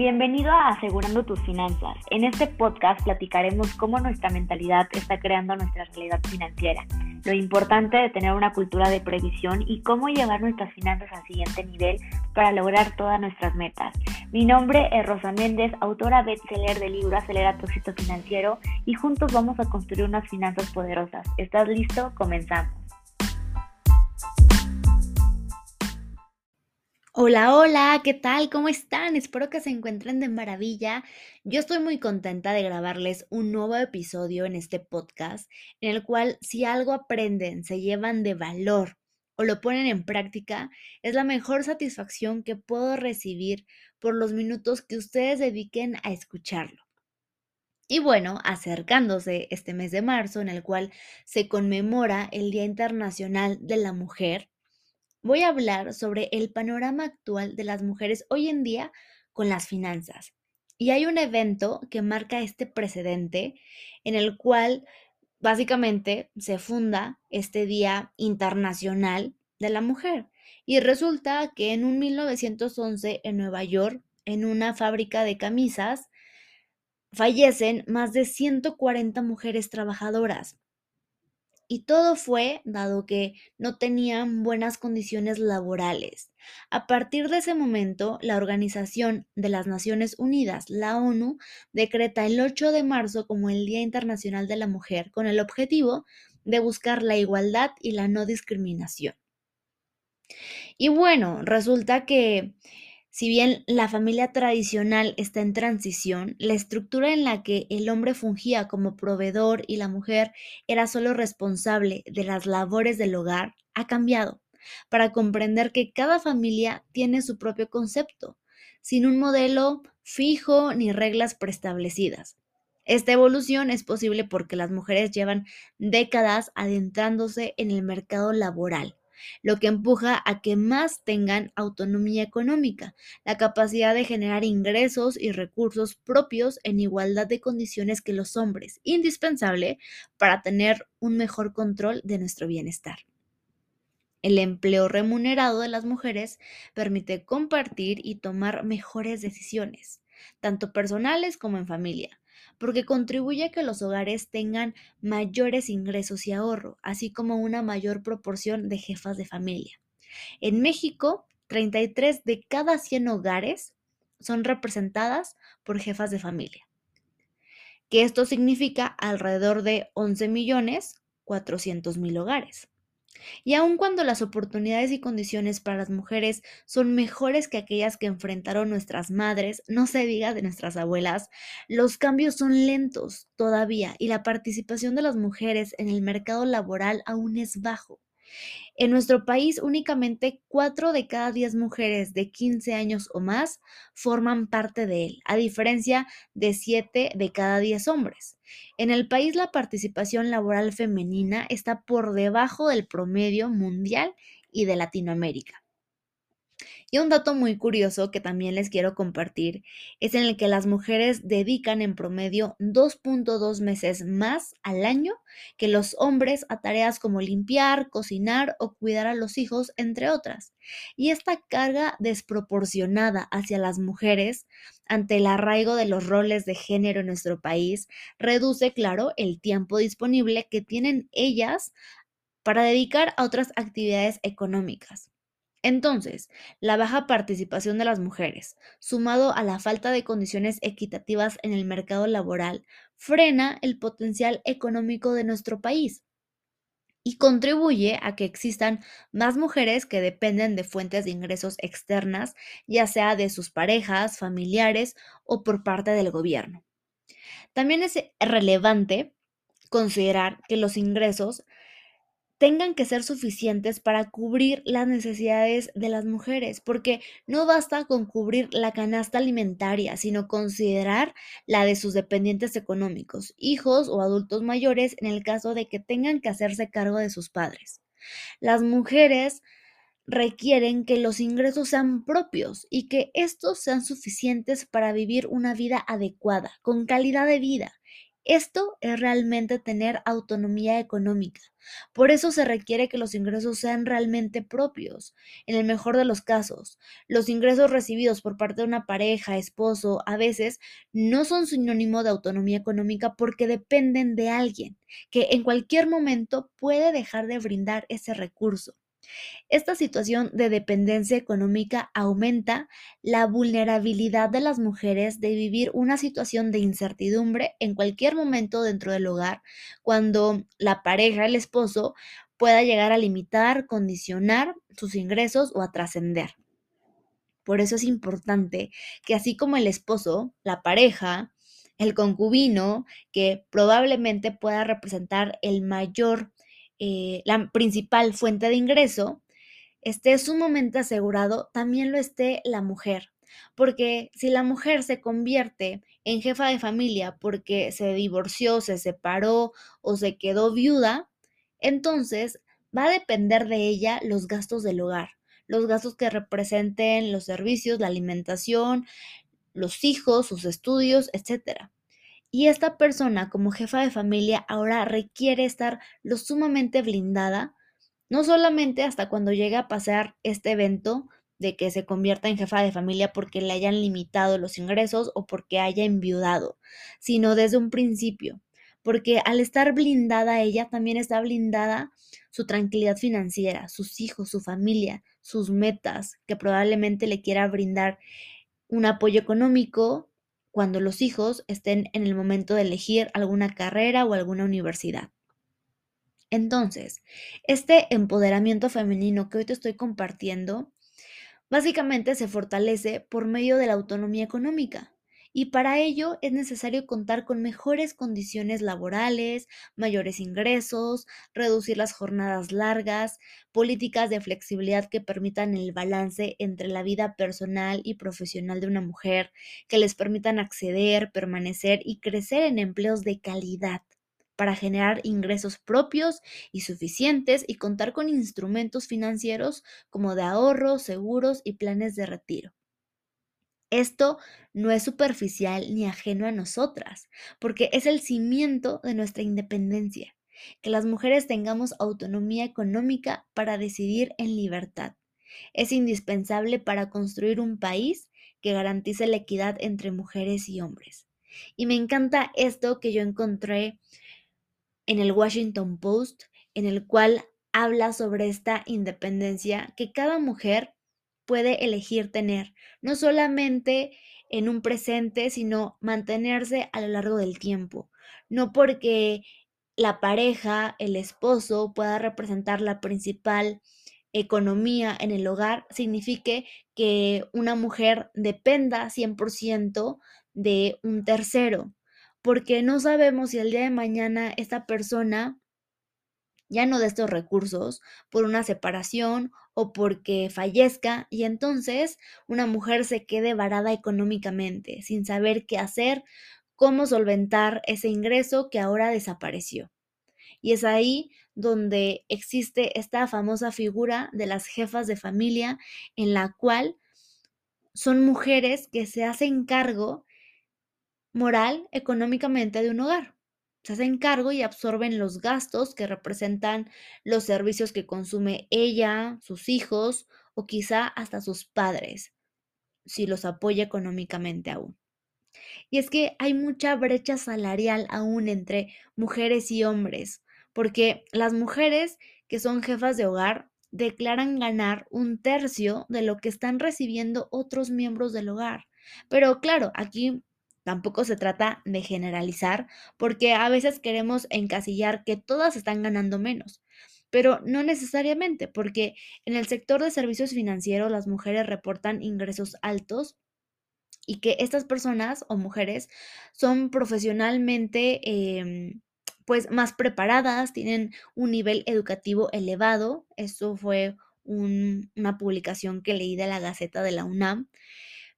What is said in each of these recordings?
Bienvenido a Asegurando tus finanzas. En este podcast platicaremos cómo nuestra mentalidad está creando nuestra realidad financiera, lo importante de tener una cultura de previsión y cómo llevar nuestras finanzas al siguiente nivel para lograr todas nuestras metas. Mi nombre es Rosa Méndez, autora bestseller del libro Acelera tu éxito financiero y juntos vamos a construir unas finanzas poderosas. ¿Estás listo? Comenzamos. Hola, hola, ¿qué tal? ¿Cómo están? Espero que se encuentren de maravilla. Yo estoy muy contenta de grabarles un nuevo episodio en este podcast, en el cual si algo aprenden, se llevan de valor o lo ponen en práctica, es la mejor satisfacción que puedo recibir por los minutos que ustedes dediquen a escucharlo. Y bueno, acercándose este mes de marzo, en el cual se conmemora el Día Internacional de la Mujer, voy a hablar sobre el panorama actual de las mujeres hoy en día con las finanzas. Y hay un evento que marca este precedente en el cual básicamente se funda este Día Internacional de la Mujer. Y resulta que en un 1911 en Nueva York, en una fábrica de camisas, fallecen más de 140 mujeres trabajadoras. Y todo fue dado que no tenían buenas condiciones laborales. A partir de ese momento, la Organización de las Naciones Unidas, la ONU, decreta el 8 de marzo como el Día Internacional de la Mujer con el objetivo de buscar la igualdad y la no discriminación. Y bueno, resulta que si bien la familia tradicional está en transición, la estructura en la que el hombre fungía como proveedor y la mujer era solo responsable de las labores del hogar ha cambiado para comprender que cada familia tiene su propio concepto, sin un modelo fijo ni reglas preestablecidas. Esta evolución es posible porque las mujeres llevan décadas adentrándose en el mercado laboral lo que empuja a que más tengan autonomía económica, la capacidad de generar ingresos y recursos propios en igualdad de condiciones que los hombres, indispensable para tener un mejor control de nuestro bienestar. El empleo remunerado de las mujeres permite compartir y tomar mejores decisiones, tanto personales como en familia, porque contribuye a que los hogares tengan mayores ingresos y ahorro, así como una mayor proporción de jefas de familia. En México, 33 de cada 100 hogares son representadas por jefas de familia, que esto significa alrededor de 11 millones 400 mil hogares. Y aun cuando las oportunidades y condiciones para las mujeres son mejores que aquellas que enfrentaron nuestras madres, no se diga de nuestras abuelas, los cambios son lentos todavía y la participación de las mujeres en el mercado laboral aún es bajo. En nuestro país, únicamente 4 de cada 10 mujeres de 15 años o más forman parte de él, a diferencia de 7 de cada 10 hombres. En el país, la participación laboral femenina está por debajo del promedio mundial y de Latinoamérica. Y un dato muy curioso que también les quiero compartir es en el que las mujeres dedican en promedio 2.2 meses más al año que los hombres a tareas como limpiar, cocinar o cuidar a los hijos, entre otras. Y esta carga desproporcionada hacia las mujeres ante el arraigo de los roles de género en nuestro país reduce, claro, el tiempo disponible que tienen ellas para dedicar a otras actividades económicas. Entonces, la baja participación de las mujeres, sumado a la falta de condiciones equitativas en el mercado laboral, frena el potencial económico de nuestro país y contribuye a que existan más mujeres que dependen de fuentes de ingresos externas, ya sea de sus parejas, familiares o por parte del gobierno. También es relevante considerar que los ingresos tengan que ser suficientes para cubrir las necesidades de las mujeres, porque no basta con cubrir la canasta alimentaria, sino considerar la de sus dependientes económicos, hijos o adultos mayores en el caso de que tengan que hacerse cargo de sus padres. Las mujeres requieren que los ingresos sean propios y que estos sean suficientes para vivir una vida adecuada, con calidad de vida Esto es realmente tener autonomía económica. Por eso se requiere que los ingresos sean realmente propios. En el mejor de los casos, los ingresos recibidos por parte de una pareja, esposo, a veces no son sinónimo de autonomía económica porque dependen de alguien que en cualquier momento puede dejar de brindar ese recurso. Esta situación de dependencia económica aumenta la vulnerabilidad de las mujeres de vivir una situación de incertidumbre en cualquier momento dentro del hogar, cuando la pareja, el esposo, pueda llegar a limitar, condicionar sus ingresos o a trascender. Por eso es importante que así como el esposo, la pareja, el concubino, que probablemente pueda representar el mayor eh, la principal fuente de ingreso, esté sumamente asegurado, también lo esté la mujer. Porque si la mujer se convierte en jefa de familia porque se divorció, se separó o se quedó viuda, entonces va a depender de ella los gastos del hogar, los gastos que representen los servicios, la alimentación, los hijos, sus estudios, etcétera. Y esta persona como jefa de familia ahora requiere estar lo sumamente blindada, no solamente hasta cuando llegue a pasar este evento de que se convierta en jefa de familia porque le hayan limitado los ingresos o porque haya enviudado, sino desde un principio, porque al estar blindada ella también está blindada su tranquilidad financiera, sus hijos, su familia, sus metas, que probablemente le quiera brindar un apoyo económico cuando los hijos estén en el momento de elegir alguna carrera o alguna universidad. Entonces, este empoderamiento femenino que hoy te estoy compartiendo, básicamente se fortalece por medio de la autonomía económica y para ello es necesario contar con mejores condiciones laborales, mayores ingresos, reducir las jornadas largas, políticas de flexibilidad que permitan el balance entre la vida personal y profesional de una mujer, que les permitan acceder, permanecer y crecer en empleos de calidad para generar ingresos propios y suficientes y contar con instrumentos financieros como de ahorro, seguros y planes de retiro. Esto no es superficial ni ajeno a nosotras, porque es el cimiento de nuestra independencia, que las mujeres tengamos autonomía económica para decidir en libertad. Es indispensable para construir un país que garantice la equidad entre mujeres y hombres. Y me encanta esto que yo encontré en el Washington Post, en el cual habla sobre esta independencia que cada mujer puede elegir tener, no solamente en un presente, sino mantenerse a lo largo del tiempo. No porque la pareja, el esposo, pueda representar la principal economía en el hogar, signifique que una mujer dependa 100% de un tercero, porque no sabemos si el día de mañana esta persona ya no de estos recursos por una separación o porque fallezca y entonces una mujer se quede varada económicamente, sin saber qué hacer, cómo solventar ese ingreso que ahora desapareció. Y es ahí donde existe esta famosa figura de las jefas de familia en la cual son mujeres que se hacen cargo moral, económicamente de un hogar se hacen cargo y absorben los gastos que representan los servicios que consume ella, sus hijos o quizá hasta sus padres, si los apoya económicamente aún. Y es que hay mucha brecha salarial aún entre mujeres y hombres, porque las mujeres que son jefas de hogar declaran ganar un tercio de lo que están recibiendo otros miembros del hogar. Pero claro, aquí Tampoco se trata de generalizar, porque a veces queremos encasillar que todas están ganando menos, pero no necesariamente, porque en el sector de servicios financieros las mujeres reportan ingresos altos y que estas personas o mujeres son profesionalmente em, pues más preparadas, tienen un nivel educativo elevado. Esto fue una publicación que leí de la Gaceta de la UNAM.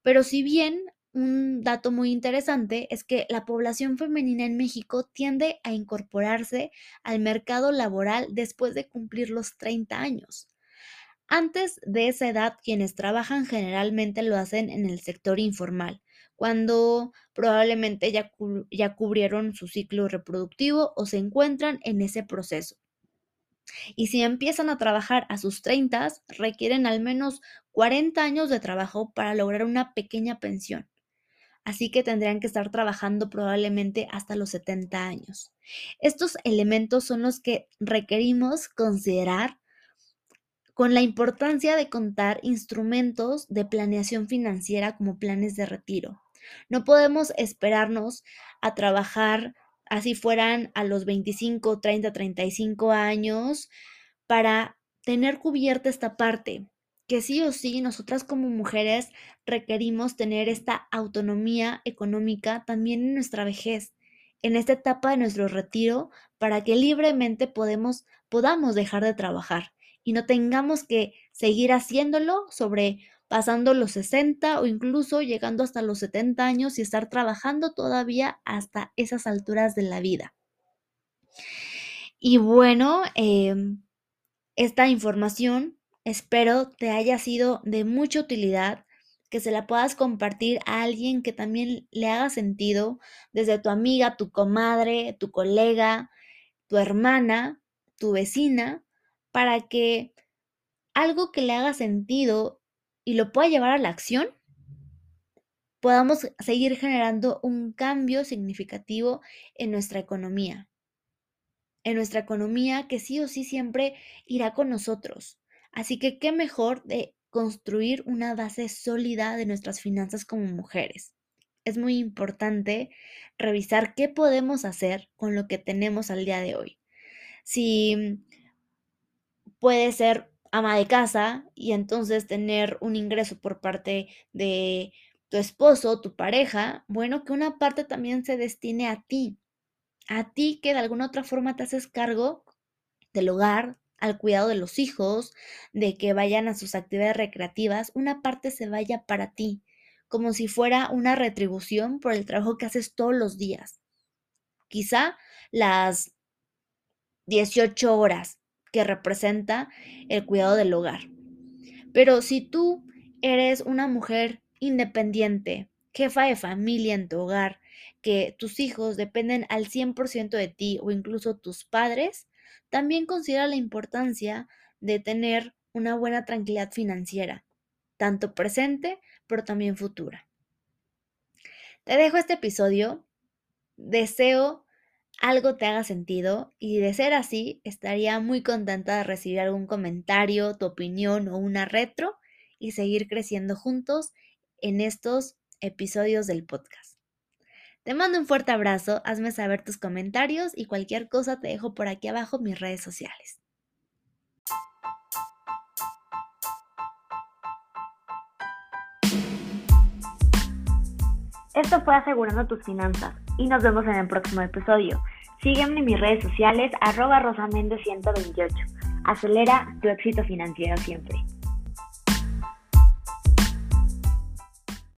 Pero si bien un dato muy interesante es que la población femenina en México tiende a incorporarse al mercado laboral después de cumplir los 30 años. Antes de esa edad, quienes trabajan generalmente lo hacen en el sector informal, cuando probablemente ya, ya cubrieron su ciclo reproductivo o se encuentran en ese proceso. Y si empiezan a trabajar a sus 30, requieren al menos 40 años de trabajo para lograr una pequeña pensión. Así que tendrían que estar trabajando probablemente hasta los 70 años. Estos elementos son los que requerimos considerar con la importancia de contar instrumentos de planeación financiera como planes de retiro. No podemos esperarnos a trabajar así fueran a los 25, 30, 35 años, para tener cubierta esta parte, que sí o sí nosotras como mujeres requerimos tener esta autonomía económica también en nuestra vejez, en esta etapa de nuestro retiro, para que libremente podamos dejar de trabajar y no tengamos que seguir haciéndolo sobre pasando los 60 o incluso llegando hasta los 70 años y estar trabajando todavía hasta esas alturas de la vida. Y bueno, em, esta información espero te haya sido de mucha utilidad, que se la puedas compartir a alguien que también le haga sentido, desde tu amiga, tu comadre, tu colega, tu hermana, tu vecina, para que algo que le haga sentido y lo pueda llevar a la acción, podamos seguir generando un cambio significativo en nuestra economía. En nuestra economía que sí o sí siempre irá con nosotros. Así que qué mejor de construir una base sólida de nuestras finanzas como mujeres. Es muy importante revisar qué podemos hacer con lo que tenemos al día de hoy. Si puede ser ama de casa y entonces tener un ingreso por parte de tu esposo, tu pareja, bueno, que una parte también se destine a ti, a ti que de alguna otra forma te haces cargo del hogar, al cuidado de los hijos, de que vayan a sus actividades recreativas, una parte se vaya para ti, como si fuera una retribución por el trabajo que haces todos los días. Quizá las 18 horas que representa el cuidado del hogar. Pero si tú eres una mujer independiente, jefa de familia en tu hogar, que tus hijos dependen al 100% de ti o incluso tus padres, también considera la importancia de tener una buena tranquilidad financiera, tanto presente, pero también futura. Te dejo este episodio. Deseo algo te haga sentido y de ser así, estaría muy contenta de recibir algún comentario, tu opinión o una retro y seguir creciendo juntos en estos episodios del podcast. Te mando un fuerte abrazo, hazme saber tus comentarios y cualquier cosa te dejo por aquí abajo mis redes sociales. Esto fue Asegurando tus Finanzas y nos vemos en el próximo episodio. Sígueme en mis redes sociales arroba rosamende128. Acelera tu éxito financiero siempre.